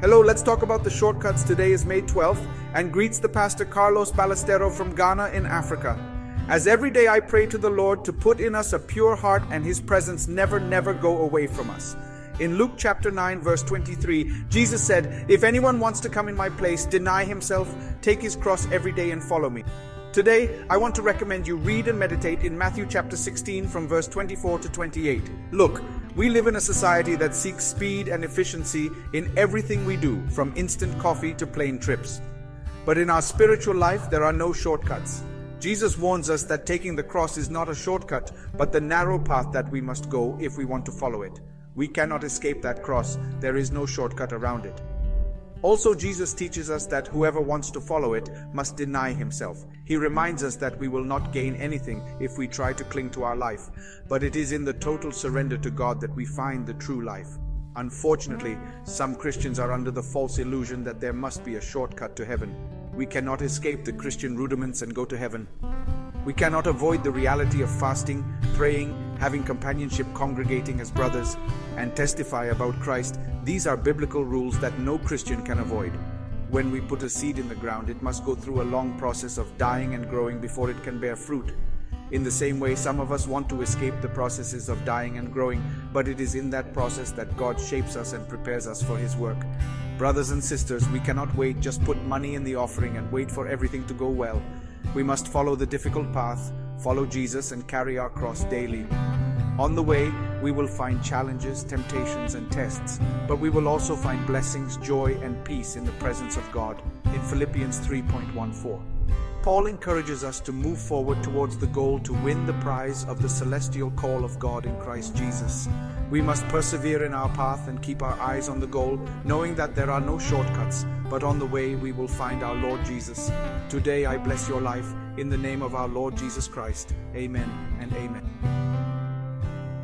Hello, let's talk about the shortcuts. Today is May 12th and greets the pastor Carlos Ballestero from Ghana in Africa. As every day I pray to the Lord to put in us a pure heart and his presence never, never go away from us. In Luke chapter 9, verse 23, Jesus said, If anyone wants to come in my place, deny himself, take his cross every day, and follow me. Today, I want to recommend you read and meditate in Matthew chapter 16 from verse 24 to 28. Look, we live in a society that seeks speed and efficiency in everything we do, from instant coffee to plane trips. But in our spiritual life, there are no shortcuts. Jesus warns us that taking the cross is not a shortcut, but the narrow path that we must go if we want to follow it. We cannot escape that cross, there is no shortcut around it. Also, Jesus teaches us that whoever wants to follow it must deny himself. He reminds us that we will not gain anything if we try to cling to our life, but it is in the total surrender to God that we find the true life. Unfortunately, some Christians are under the false illusion that there must be a shortcut to heaven. We cannot escape the Christian rudiments and go to heaven. We cannot avoid the reality of fasting, praying, having companionship, congregating as brothers, and testify about Christ. These are biblical rules that no Christian can avoid. When we put a seed in the ground, it must go through a long process of dying and growing before it can bear fruit. In the same way, some of us want to escape the processes of dying and growing, but it is in that process that God shapes us and prepares us for His work. Brothers and sisters, we cannot wait, just put money in the offering and wait for everything to go well. We must follow the difficult path, follow Jesus, and carry our cross daily. On the way, we will find challenges, temptations, and tests, but we will also find blessings, joy, and peace in the presence of God in Philippians 3.14. Paul encourages us to move forward towards the goal to win the prize of the celestial call of God in Christ Jesus. We must persevere in our path and keep our eyes on the goal, knowing that there are no shortcuts, but on the way we will find our Lord Jesus. Today I bless your life in the name of our Lord Jesus Christ. Amen and amen.